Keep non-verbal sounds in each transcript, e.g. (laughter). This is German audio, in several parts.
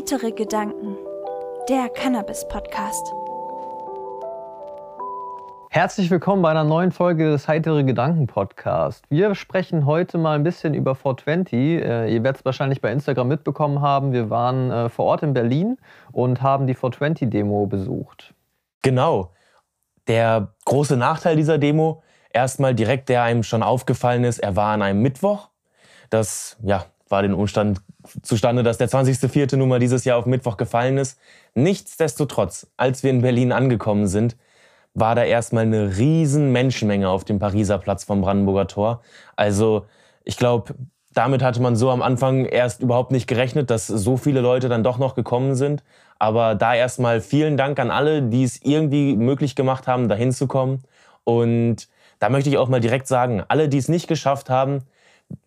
Heitere Gedanken, der Cannabis-Podcast. Herzlich willkommen bei einer neuen Folge des Heitere Gedanken Podcast. Wir sprechen heute mal ein bisschen über 420. Äh, ihr werdet es wahrscheinlich bei Instagram mitbekommen haben. Wir waren äh, vor Ort in Berlin und haben die 420-Demo besucht. Genau. Der große Nachteil dieser Demo, erstmal direkt, der einem schon aufgefallen ist, er war an einem Mittwoch. Das ja, war den Umstand zustande, dass der 20.04. nun mal dieses Jahr auf Mittwoch gefallen ist. Nichtsdestotrotz, als wir in Berlin angekommen sind, war da erstmal eine riesen Menschenmenge auf dem Pariser Platz vom Brandenburger Tor. Also ich glaube, damit hatte man so am Anfang erst überhaupt nicht gerechnet, dass so viele Leute dann doch noch gekommen sind. Aber da erstmal vielen Dank an alle, die es irgendwie möglich gemacht haben, da hinzukommen. Und da möchte ich auch mal direkt sagen, alle, die es nicht geschafft haben,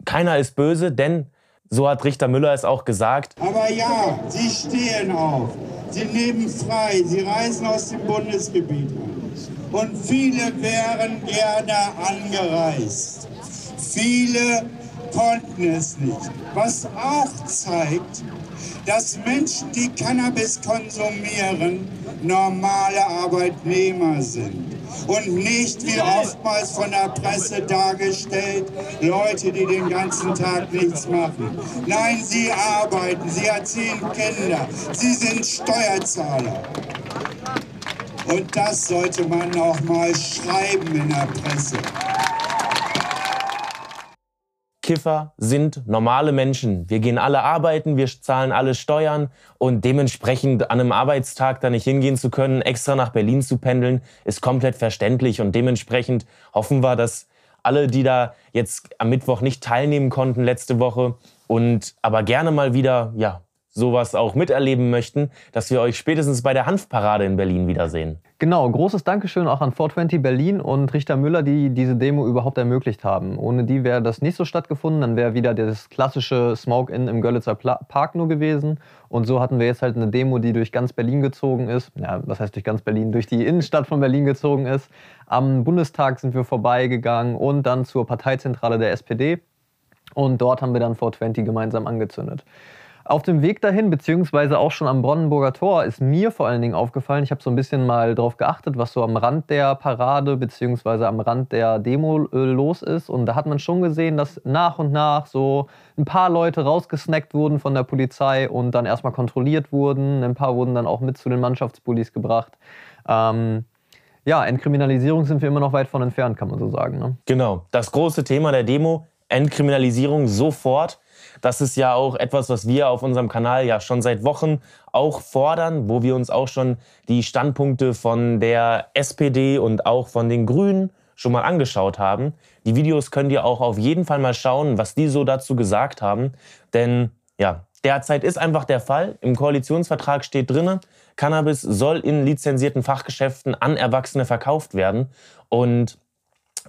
keiner ist böse, denn so hat Richter Müller es auch gesagt. Aber ja, sie stehen auf. Sie leben frei. Sie reisen aus dem Bundesgebiet an. Und viele wären gerne angereist. Viele konnten es nicht. Was auch zeigt, dass Menschen, die Cannabis konsumieren, normale Arbeitnehmer sind und nicht wie oftmals von der Presse dargestellt, Leute, die den ganzen Tag nichts machen. Nein, sie arbeiten, sie erziehen Kinder, sie sind Steuerzahler. Und das sollte man auch mal schreiben in der Presse. Kiffer sind normale Menschen. Wir gehen alle arbeiten, wir zahlen alle Steuern und dementsprechend an einem Arbeitstag da nicht hingehen zu können, extra nach Berlin zu pendeln, ist komplett verständlich und dementsprechend hoffen wir, dass alle, die da jetzt am Mittwoch nicht teilnehmen konnten letzte Woche und aber gerne mal wieder ja, sowas auch miterleben möchten, dass wir euch spätestens bei der Hanfparade in Berlin wiedersehen. Genau, großes Dankeschön auch an 420 Berlin und Richter Müller, die diese Demo überhaupt ermöglicht haben. Ohne die wäre das nicht so stattgefunden, dann wäre wieder das klassische Smoke-In im Görlitzer Park nur gewesen. Und so hatten wir jetzt halt eine Demo, die durch ganz Berlin gezogen ist. Ja, was heißt durch ganz Berlin? Durch die Innenstadt von Berlin gezogen ist. Am Bundestag sind wir vorbeigegangen und dann zur Parteizentrale der SPD. Und dort haben wir dann 420 gemeinsam angezündet. Auf dem Weg dahin, beziehungsweise auch schon am Brandenburger Tor, ist mir vor allen Dingen aufgefallen, ich habe so ein bisschen mal drauf geachtet, was so am Rand der Parade, beziehungsweise am Rand der Demo äh, los ist. Und da hat man schon gesehen, dass nach und nach so ein paar Leute rausgesnackt wurden von der Polizei und dann erstmal kontrolliert wurden. Ein paar wurden dann auch mit zu den Mannschaftsbullis gebracht. Ähm, ja, Entkriminalisierung sind wir immer noch weit von entfernt, kann man so sagen. Ne? Genau. Das große Thema der Demo, Entkriminalisierung sofort. Das ist ja auch etwas, was wir auf unserem Kanal ja schon seit Wochen auch fordern, wo wir uns auch schon die Standpunkte von der SPD und auch von den Grünen schon mal angeschaut haben. Die Videos könnt ihr auch auf jeden Fall mal schauen, was die so dazu gesagt haben. Denn ja, derzeit ist einfach der Fall. Im Koalitionsvertrag steht drin, Cannabis soll in lizenzierten Fachgeschäften an Erwachsene verkauft werden. Und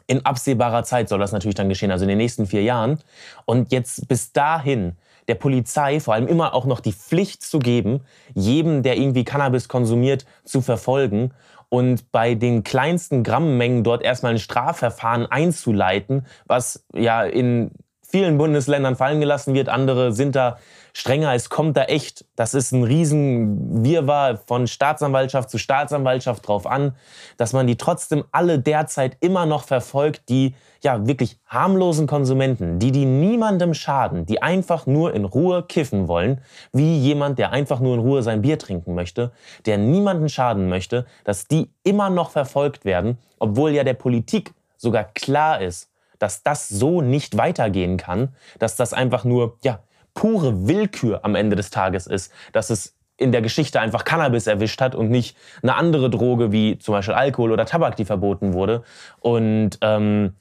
in absehbarer Zeit soll das natürlich dann geschehen, also in den nächsten vier Jahren. Und jetzt bis dahin der Polizei vor allem immer auch noch die Pflicht zu geben, jedem, der irgendwie Cannabis konsumiert, zu verfolgen und bei den kleinsten Grammmengen dort erstmal ein Strafverfahren einzuleiten, was ja in vielen Bundesländern fallen gelassen wird. Andere sind da strenger. Es kommt da echt, das ist ein riesen Wirrwarr von Staatsanwaltschaft zu Staatsanwaltschaft drauf an, dass man die trotzdem alle derzeit immer noch verfolgt, die ja wirklich harmlosen Konsumenten, die die niemandem schaden, die einfach nur in Ruhe kiffen wollen, wie jemand, der einfach nur in Ruhe sein Bier trinken möchte, der niemanden schaden möchte, dass die immer noch verfolgt werden, obwohl ja der Politik sogar klar ist, dass das so nicht weitergehen kann, dass das einfach nur ja, pure Willkür am Ende des Tages ist, dass es in der Geschichte einfach Cannabis erwischt hat und nicht eine andere Droge wie zum Beispiel Alkohol oder Tabak, die verboten wurde. Und ähm,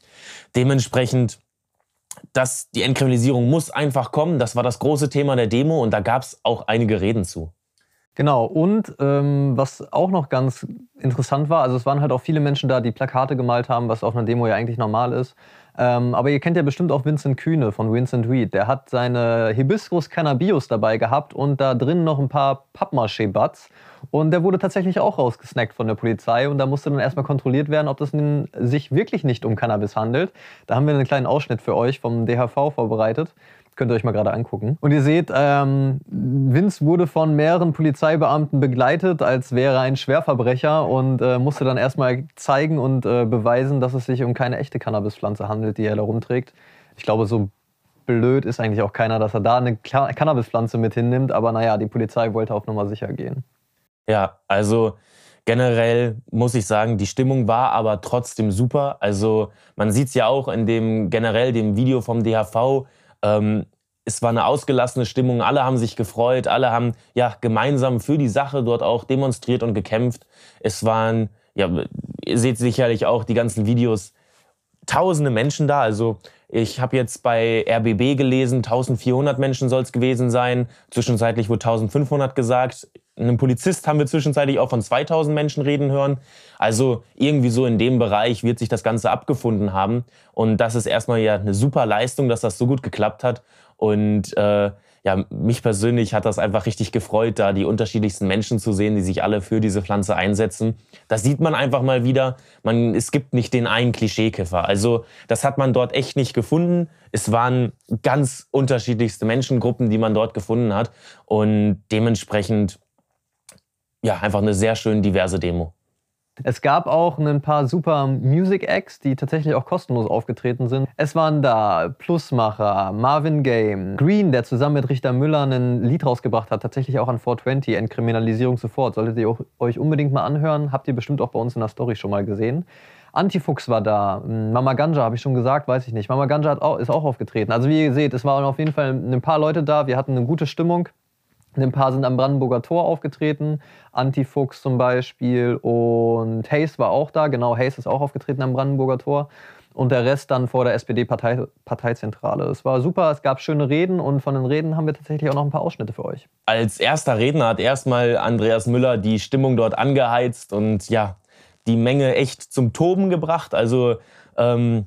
dementsprechend, dass die Entkriminalisierung muss einfach kommen. Das war das große Thema der Demo und da gab es auch einige Reden zu. Genau, und ähm, was auch noch ganz interessant war, also es waren halt auch viele Menschen da, die Plakate gemalt haben, was auf einer Demo ja eigentlich normal ist. Ähm, aber ihr kennt ja bestimmt auch Vincent Kühne von Vincent Reed. Der hat seine Hibiscus Cannabios dabei gehabt und da drin noch ein paar Pappmaché-Butts. Und der wurde tatsächlich auch rausgesnackt von der Polizei und da musste dann erstmal kontrolliert werden, ob das sich wirklich nicht um Cannabis handelt. Da haben wir einen kleinen Ausschnitt für euch vom DHV vorbereitet. Könnt ihr euch mal gerade angucken. Und ihr seht, ähm, Vince wurde von mehreren Polizeibeamten begleitet, als wäre ein Schwerverbrecher und äh, musste dann erstmal zeigen und äh, beweisen, dass es sich um keine echte Cannabispflanze handelt, die er da rumträgt. Ich glaube, so blöd ist eigentlich auch keiner, dass er da eine Cannabispflanze mit hinnimmt. Aber naja, die Polizei wollte auf Nummer sicher gehen. Ja, also generell muss ich sagen, die Stimmung war aber trotzdem super. Also man sieht es ja auch in dem generell dem Video vom DHV. Ähm, es war eine ausgelassene Stimmung, alle haben sich gefreut, alle haben ja gemeinsam für die Sache dort auch demonstriert und gekämpft. Es waren, ja, ihr seht sicherlich auch die ganzen Videos, tausende Menschen da. Also ich habe jetzt bei RBB gelesen, 1400 Menschen soll es gewesen sein. Zwischenzeitlich wurde 1500 gesagt. Einen Polizist haben wir zwischenzeitlich auch von 2000 Menschen reden hören. Also irgendwie so in dem Bereich wird sich das Ganze abgefunden haben. Und das ist erstmal ja eine super Leistung, dass das so gut geklappt hat. Und äh, ja, mich persönlich hat das einfach richtig gefreut, da die unterschiedlichsten Menschen zu sehen, die sich alle für diese Pflanze einsetzen. Da sieht man einfach mal wieder, man, es gibt nicht den einen Klischeekiffer. Also das hat man dort echt nicht gefunden. Es waren ganz unterschiedlichste Menschengruppen, die man dort gefunden hat. Und dementsprechend, ja, einfach eine sehr schön diverse Demo. Es gab auch ein paar super Music Acts, die tatsächlich auch kostenlos aufgetreten sind. Es waren da Plusmacher, Marvin Game, Green, der zusammen mit Richter Müller ein Lied rausgebracht hat, tatsächlich auch an 420, Entkriminalisierung sofort. Solltet ihr euch unbedingt mal anhören, habt ihr bestimmt auch bei uns in der Story schon mal gesehen. Antifuchs war da, Mama Ganja habe ich schon gesagt, weiß ich nicht. Mama Ganja auch, ist auch aufgetreten. Also wie ihr seht, es waren auf jeden Fall ein paar Leute da, wir hatten eine gute Stimmung. Ein paar sind am Brandenburger Tor aufgetreten, Antifuchs zum Beispiel und Hayes war auch da, genau, Hayes ist auch aufgetreten am Brandenburger Tor und der Rest dann vor der SPD-Parteizentrale. es war super, es gab schöne Reden und von den Reden haben wir tatsächlich auch noch ein paar Ausschnitte für euch. Als erster Redner hat erstmal Andreas Müller die Stimmung dort angeheizt und ja, die Menge echt zum Toben gebracht. Also ähm,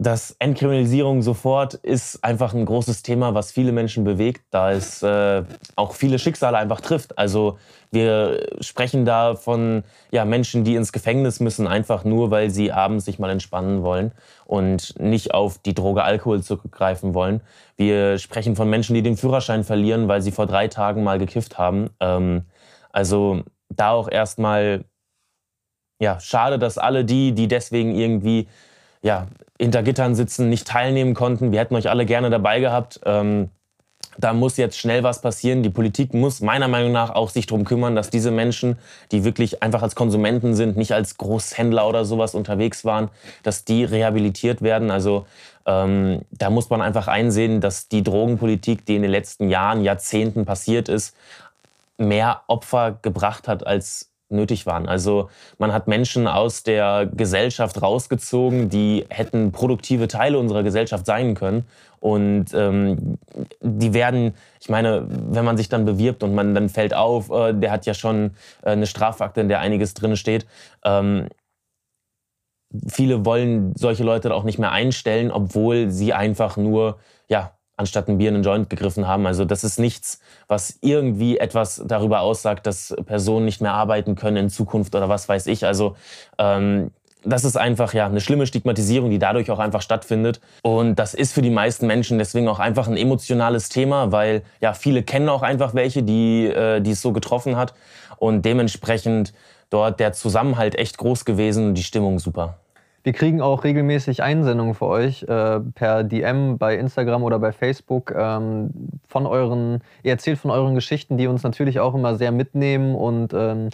dass Entkriminalisierung sofort ist einfach ein großes Thema, was viele Menschen bewegt, da es äh, auch viele Schicksale einfach trifft. Also wir sprechen da von ja, Menschen, die ins Gefängnis müssen, einfach nur, weil sie abends sich mal entspannen wollen und nicht auf die Droge Alkohol zurückgreifen wollen. Wir sprechen von Menschen, die den Führerschein verlieren, weil sie vor drei Tagen mal gekifft haben. Ähm, also da auch erstmal ja, schade, dass alle die, die deswegen irgendwie ja, hinter Gittern sitzen, nicht teilnehmen konnten. Wir hätten euch alle gerne dabei gehabt. Ähm, da muss jetzt schnell was passieren. Die Politik muss meiner Meinung nach auch sich darum kümmern, dass diese Menschen, die wirklich einfach als Konsumenten sind, nicht als Großhändler oder sowas unterwegs waren, dass die rehabilitiert werden. Also ähm, da muss man einfach einsehen, dass die Drogenpolitik, die in den letzten Jahren, Jahrzehnten passiert ist, mehr Opfer gebracht hat als nötig waren. Also man hat Menschen aus der Gesellschaft rausgezogen, die hätten produktive Teile unserer Gesellschaft sein können. Und ähm, die werden, ich meine, wenn man sich dann bewirbt und man dann fällt auf, äh, der hat ja schon äh, eine Strafakte, in der einiges drin steht. Ähm, viele wollen solche Leute auch nicht mehr einstellen, obwohl sie einfach nur ja, anstatt ein Bier einen Joint gegriffen haben. Also das ist nichts, was irgendwie etwas darüber aussagt, dass Personen nicht mehr arbeiten können in Zukunft oder was weiß ich. Also ähm, das ist einfach ja eine schlimme Stigmatisierung, die dadurch auch einfach stattfindet. Und das ist für die meisten Menschen deswegen auch einfach ein emotionales Thema, weil ja viele kennen auch einfach welche, die, äh, die es so getroffen hat. Und dementsprechend dort der Zusammenhalt echt groß gewesen, die Stimmung super. Wir kriegen auch regelmäßig Einsendungen für euch äh, per DM bei Instagram oder bei Facebook ähm, von euren, ihr erzählt von euren Geschichten, die uns natürlich auch immer sehr mitnehmen und ähm,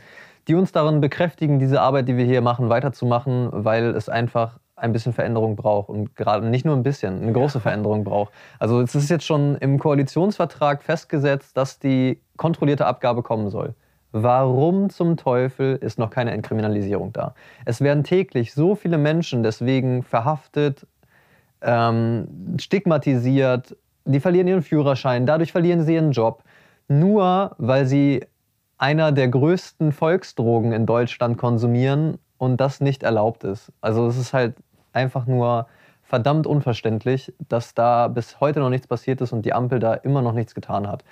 die uns darin bekräftigen, diese Arbeit, die wir hier machen, weiterzumachen, weil es einfach ein bisschen Veränderung braucht und gerade nicht nur ein bisschen, eine große Veränderung braucht. Also es ist jetzt schon im Koalitionsvertrag festgesetzt, dass die kontrollierte Abgabe kommen soll. Warum zum Teufel ist noch keine Entkriminalisierung da? Es werden täglich so viele Menschen deswegen verhaftet, ähm, stigmatisiert, die verlieren ihren Führerschein, dadurch verlieren sie ihren Job, nur weil sie einer der größten Volksdrogen in Deutschland konsumieren und das nicht erlaubt ist. Also es ist halt einfach nur verdammt unverständlich, dass da bis heute noch nichts passiert ist und die Ampel da immer noch nichts getan hat.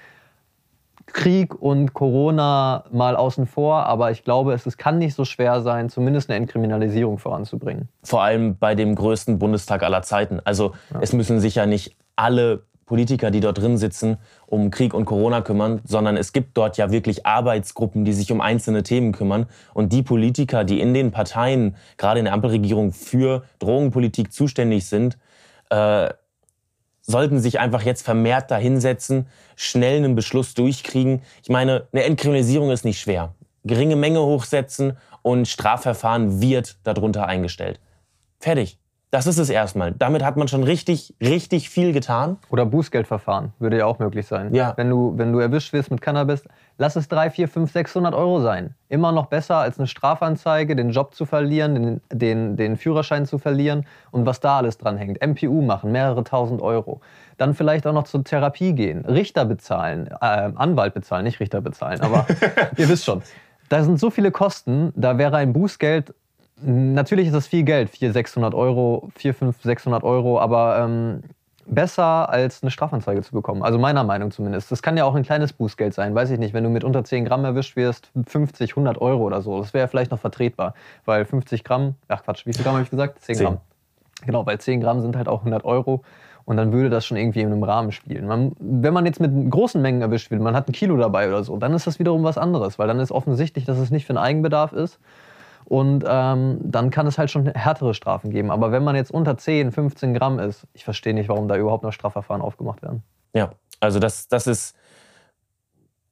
Krieg und Corona mal außen vor, aber ich glaube, es, es kann nicht so schwer sein, zumindest eine Entkriminalisierung voranzubringen. Vor allem bei dem größten Bundestag aller Zeiten. Also ja. es müssen sich ja nicht alle Politiker, die dort drin sitzen, um Krieg und Corona kümmern, sondern es gibt dort ja wirklich Arbeitsgruppen, die sich um einzelne Themen kümmern. Und die Politiker, die in den Parteien, gerade in der Ampelregierung, für Drogenpolitik zuständig sind, äh, sollten sich einfach jetzt vermehrt dahinsetzen, schnell einen Beschluss durchkriegen. Ich meine, eine Entkriminalisierung ist nicht schwer. Geringe Menge hochsetzen und Strafverfahren wird darunter eingestellt. Fertig. Das ist es erstmal. Damit hat man schon richtig, richtig viel getan. Oder Bußgeldverfahren würde ja auch möglich sein. Ja. Wenn du, wenn du erwischt wirst mit Cannabis, lass es 3, 4, 5, 600 Euro sein. Immer noch besser als eine Strafanzeige, den Job zu verlieren, den, den, den Führerschein zu verlieren und was da alles dran hängt. MPU machen, mehrere tausend Euro. Dann vielleicht auch noch zur Therapie gehen, Richter bezahlen, äh, Anwalt bezahlen, nicht Richter bezahlen, aber (laughs) ihr wisst schon. Da sind so viele Kosten, da wäre ein Bußgeld Natürlich ist das viel Geld, 400, 600 Euro, 4, 5, 600 Euro, aber ähm, besser als eine Strafanzeige zu bekommen. Also meiner Meinung zumindest. Das kann ja auch ein kleines Bußgeld sein, weiß ich nicht. Wenn du mit unter 10 Gramm erwischt wirst, 50, 100 Euro oder so, das wäre vielleicht noch vertretbar. Weil 50 Gramm, ach Quatsch, wie viel Gramm habe ich gesagt? 10, 10 Gramm. Genau, weil 10 Gramm sind halt auch 100 Euro. Und dann würde das schon irgendwie in einem Rahmen spielen. Man, wenn man jetzt mit großen Mengen erwischt wird, man hat ein Kilo dabei oder so, dann ist das wiederum was anderes, weil dann ist offensichtlich, dass es nicht für einen Eigenbedarf ist, und ähm, dann kann es halt schon härtere Strafen geben. Aber wenn man jetzt unter 10, 15 Gramm ist, ich verstehe nicht, warum da überhaupt noch Strafverfahren aufgemacht werden. Ja, also das, das ist,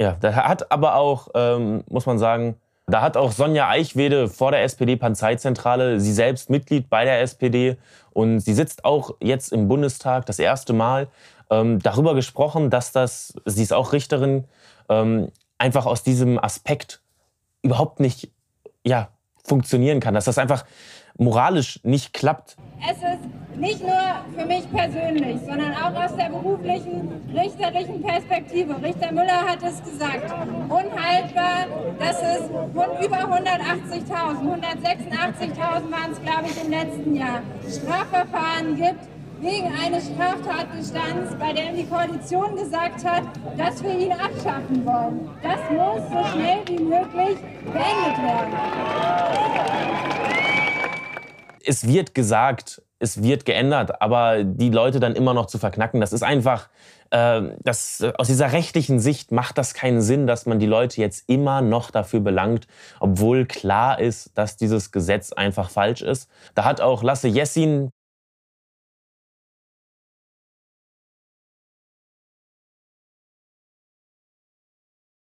ja, da hat aber auch, ähm, muss man sagen, da hat auch Sonja Eichwede vor der SPD-Parteizentrale, sie selbst Mitglied bei der SPD und sie sitzt auch jetzt im Bundestag das erste Mal, ähm, darüber gesprochen, dass das, sie ist auch Richterin, ähm, einfach aus diesem Aspekt überhaupt nicht ja, funktionieren kann, dass das einfach moralisch nicht klappt. Es ist nicht nur für mich persönlich, sondern auch aus der beruflichen, richterlichen Perspektive. Richter Müller hat es gesagt, unhaltbar, dass es über 180.000, 186.000 waren es, glaube ich, im letzten Jahr, Strafverfahren gibt, wegen eines Straftatbestands, bei dem die Koalition gesagt hat, dass wir ihn abschaffen wollen. Das muss so schnell wie möglich beendet werden. Es wird gesagt, es wird geändert, aber die Leute dann immer noch zu verknacken, das ist einfach, äh, das, aus dieser rechtlichen Sicht macht das keinen Sinn, dass man die Leute jetzt immer noch dafür belangt, obwohl klar ist, dass dieses Gesetz einfach falsch ist. Da hat auch Lasse Jessin,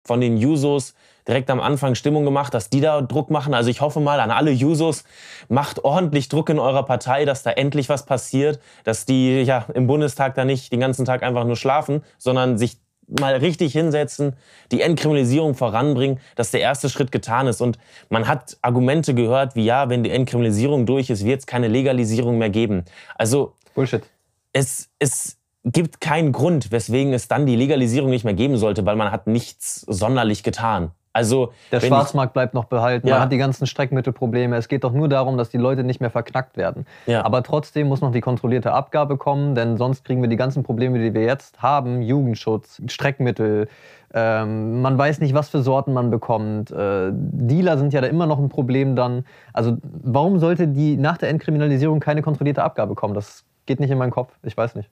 von den Jusos direkt am Anfang Stimmung gemacht, dass die da Druck machen. Also ich hoffe mal an alle Jusos, macht ordentlich Druck in eurer Partei, dass da endlich was passiert, dass die ja im Bundestag da nicht den ganzen Tag einfach nur schlafen, sondern sich mal richtig hinsetzen, die Entkriminalisierung voranbringen, dass der erste Schritt getan ist. Und man hat Argumente gehört, wie ja, wenn die Entkriminalisierung durch ist, wird es keine Legalisierung mehr geben. Also Bullshit. Es, es gibt keinen Grund, weswegen es dann die Legalisierung nicht mehr geben sollte, weil man hat nichts sonderlich getan. Also, der Schwarzmarkt bleibt noch behalten, ja. man hat die ganzen Streckmittelprobleme. Es geht doch nur darum, dass die Leute nicht mehr verknackt werden. Ja. Aber trotzdem muss noch die kontrollierte Abgabe kommen, denn sonst kriegen wir die ganzen Probleme, die wir jetzt haben, Jugendschutz, Streckmittel, ähm, man weiß nicht, was für Sorten man bekommt. Äh, Dealer sind ja da immer noch ein Problem dann. Also warum sollte die nach der Entkriminalisierung keine kontrollierte Abgabe kommen? Das geht nicht in meinen Kopf. Ich weiß nicht.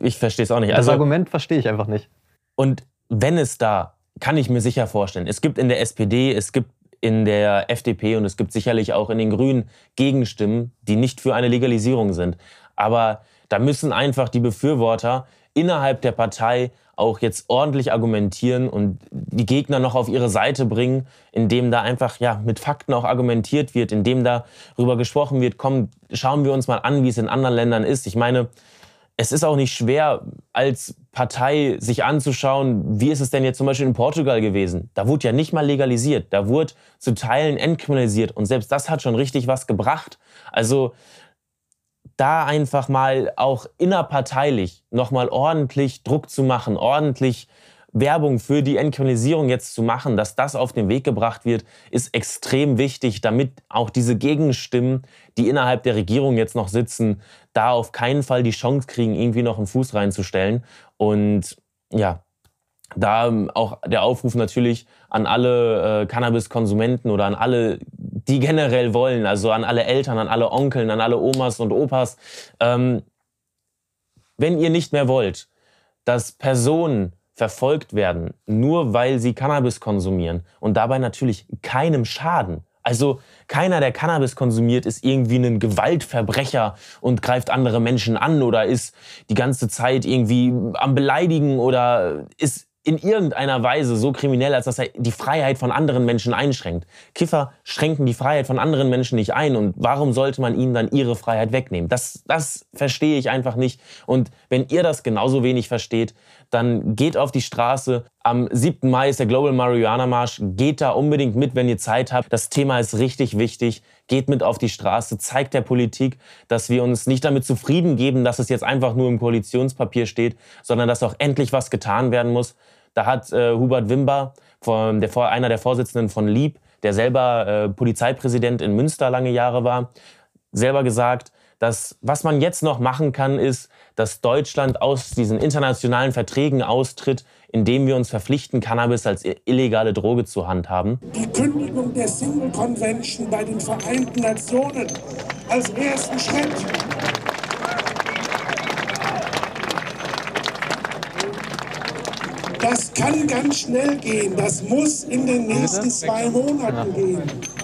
Ich verstehe es auch nicht. Das also, Argument verstehe ich einfach nicht. Und wenn es da, kann ich mir sicher vorstellen, es gibt in der SPD, es gibt in der FDP und es gibt sicherlich auch in den Grünen Gegenstimmen, die nicht für eine Legalisierung sind. Aber da müssen einfach die Befürworter innerhalb der Partei auch jetzt ordentlich argumentieren und die Gegner noch auf ihre Seite bringen, indem da einfach ja mit Fakten auch argumentiert wird, indem darüber gesprochen wird, komm, schauen wir uns mal an, wie es in anderen Ländern ist. Ich meine, es ist auch nicht schwer, als Partei sich anzuschauen, wie ist es denn jetzt zum Beispiel in Portugal gewesen. Da wurde ja nicht mal legalisiert, da wurde zu Teilen entkriminalisiert und selbst das hat schon richtig was gebracht. Also da einfach mal auch innerparteilich nochmal ordentlich Druck zu machen, ordentlich Werbung für die Entkriminalisierung jetzt zu machen, dass das auf den Weg gebracht wird, ist extrem wichtig, damit auch diese Gegenstimmen, die innerhalb der Regierung jetzt noch sitzen, da auf keinen Fall die Chance kriegen, irgendwie noch einen Fuß reinzustellen. Und ja, da auch der Aufruf natürlich an alle äh, Cannabiskonsumenten oder an alle, die generell wollen, also an alle Eltern, an alle Onkeln, an alle Omas und Opas. Ähm, wenn ihr nicht mehr wollt, dass Personen verfolgt werden, nur weil sie Cannabis konsumieren und dabei natürlich keinem schaden. Also keiner, der Cannabis konsumiert, ist irgendwie ein Gewaltverbrecher und greift andere Menschen an oder ist die ganze Zeit irgendwie am Beleidigen oder ist in irgendeiner Weise so kriminell, als dass er die Freiheit von anderen Menschen einschränkt. Kiffer schränken die Freiheit von anderen Menschen nicht ein und warum sollte man ihnen dann ihre Freiheit wegnehmen? Das, das verstehe ich einfach nicht. Und wenn ihr das genauso wenig versteht, dann geht auf die Straße. Am 7. Mai ist der Global Marihuana Marsch. Geht da unbedingt mit, wenn ihr Zeit habt. Das Thema ist richtig wichtig. Geht mit auf die Straße, zeigt der Politik, dass wir uns nicht damit zufrieden geben, dass es jetzt einfach nur im Koalitionspapier steht, sondern dass auch endlich was getan werden muss. Da hat äh, Hubert Wimber, von der, einer der Vorsitzenden von LIEB, der selber äh, Polizeipräsident in Münster lange Jahre war, selber gesagt, dass was man jetzt noch machen kann, ist, dass Deutschland aus diesen internationalen Verträgen austritt, indem wir uns verpflichten, Cannabis als illegale Droge zu handhaben. Die Kündigung der Single Convention bei den Vereinten Nationen als ersten Schritt. Das kann ganz schnell gehen. Das muss in den nächsten zwei Monaten gehen.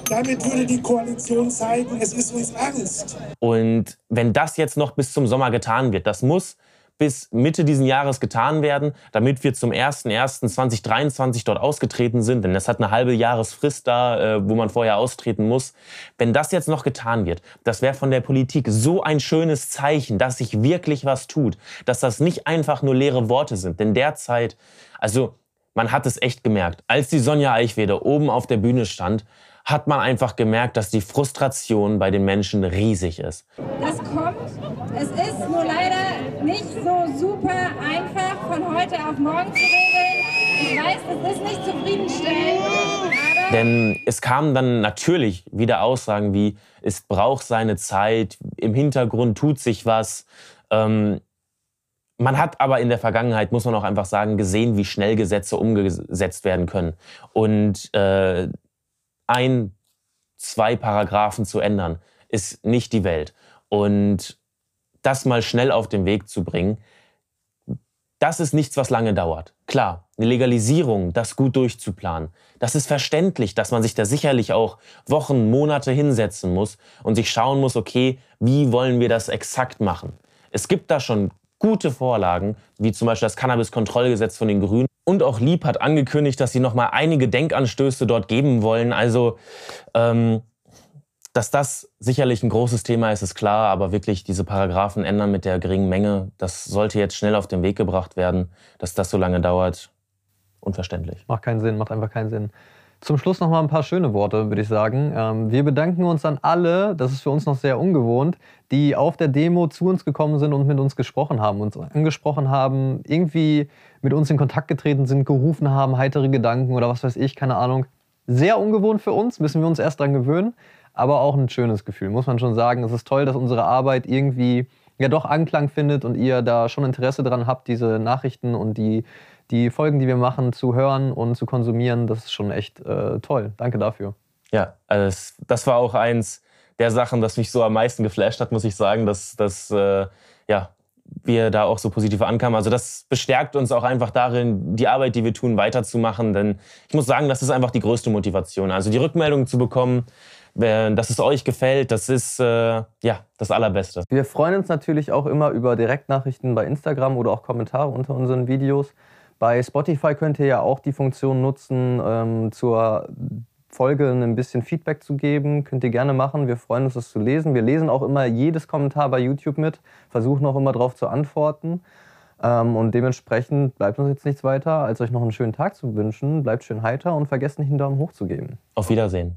Damit würde die Koalition zeigen, es ist uns Angst. Und wenn das jetzt noch bis zum Sommer getan wird, das muss bis Mitte diesen Jahres getan werden, damit wir zum 01.01.2023 dort ausgetreten sind. Denn das hat eine halbe Jahresfrist da, äh, wo man vorher austreten muss. Wenn das jetzt noch getan wird, das wäre von der Politik so ein schönes Zeichen, dass sich wirklich was tut, dass das nicht einfach nur leere Worte sind. Denn derzeit, also man hat es echt gemerkt, als die Sonja Eichweder oben auf der Bühne stand, hat man einfach gemerkt, dass die Frustration bei den Menschen riesig ist. Das kommt. Es ist nur leider nicht so super einfach von heute auf morgen zu regeln. Ich weiß, es ist nicht zufriedenstellend. Denn es kamen dann natürlich wieder Aussagen wie, es braucht seine Zeit, im Hintergrund tut sich was. Ähm, man hat aber in der Vergangenheit, muss man auch einfach sagen, gesehen, wie schnell Gesetze umgesetzt werden können. Und äh, ein, zwei Paragraphen zu ändern, ist nicht die Welt. Und das mal schnell auf den Weg zu bringen, das ist nichts, was lange dauert. Klar, eine Legalisierung, das gut durchzuplanen, das ist verständlich, dass man sich da sicherlich auch Wochen, Monate hinsetzen muss und sich schauen muss, okay, wie wollen wir das exakt machen? Es gibt da schon gute Vorlagen, wie zum Beispiel das Cannabis-Kontrollgesetz von den Grünen. Und auch Lieb hat angekündigt, dass sie noch mal einige Denkanstöße dort geben wollen. Also, ähm, dass das sicherlich ein großes Thema ist, ist klar. Aber wirklich diese Paragraphen ändern mit der geringen Menge, das sollte jetzt schnell auf den Weg gebracht werden. Dass das so lange dauert, unverständlich. Macht keinen Sinn, macht einfach keinen Sinn. Zum Schluss noch mal ein paar schöne Worte, würde ich sagen. Ähm, wir bedanken uns an alle, das ist für uns noch sehr ungewohnt, die auf der Demo zu uns gekommen sind und mit uns gesprochen haben, uns angesprochen haben, irgendwie mit uns in Kontakt getreten sind, gerufen haben, heitere Gedanken oder was weiß ich, keine Ahnung. Sehr ungewohnt für uns, müssen wir uns erst dran gewöhnen, aber auch ein schönes Gefühl, muss man schon sagen. Es ist toll, dass unsere Arbeit irgendwie ja doch Anklang findet und ihr da schon Interesse dran habt, diese Nachrichten und die die Folgen, die wir machen, zu hören und zu konsumieren, das ist schon echt äh, toll. Danke dafür. Ja, also das war auch eins der Sachen, das mich so am meisten geflasht hat, muss ich sagen, dass, dass äh, ja, wir da auch so positiv ankamen. Also das bestärkt uns auch einfach darin, die Arbeit, die wir tun, weiterzumachen. Denn ich muss sagen, das ist einfach die größte Motivation. Also die Rückmeldungen zu bekommen, dass es euch gefällt, das ist äh, ja das Allerbeste. Wir freuen uns natürlich auch immer über Direktnachrichten bei Instagram oder auch Kommentare unter unseren Videos. Bei Spotify könnt ihr ja auch die Funktion nutzen, ähm, zur Folge ein bisschen Feedback zu geben. Könnt ihr gerne machen. Wir freuen uns, das zu lesen. Wir lesen auch immer jedes Kommentar bei YouTube mit, versuchen auch immer darauf zu antworten. Ähm, und dementsprechend bleibt uns jetzt nichts weiter, als euch noch einen schönen Tag zu wünschen. Bleibt schön heiter und vergesst nicht einen Daumen hoch zu geben. Auf Wiedersehen.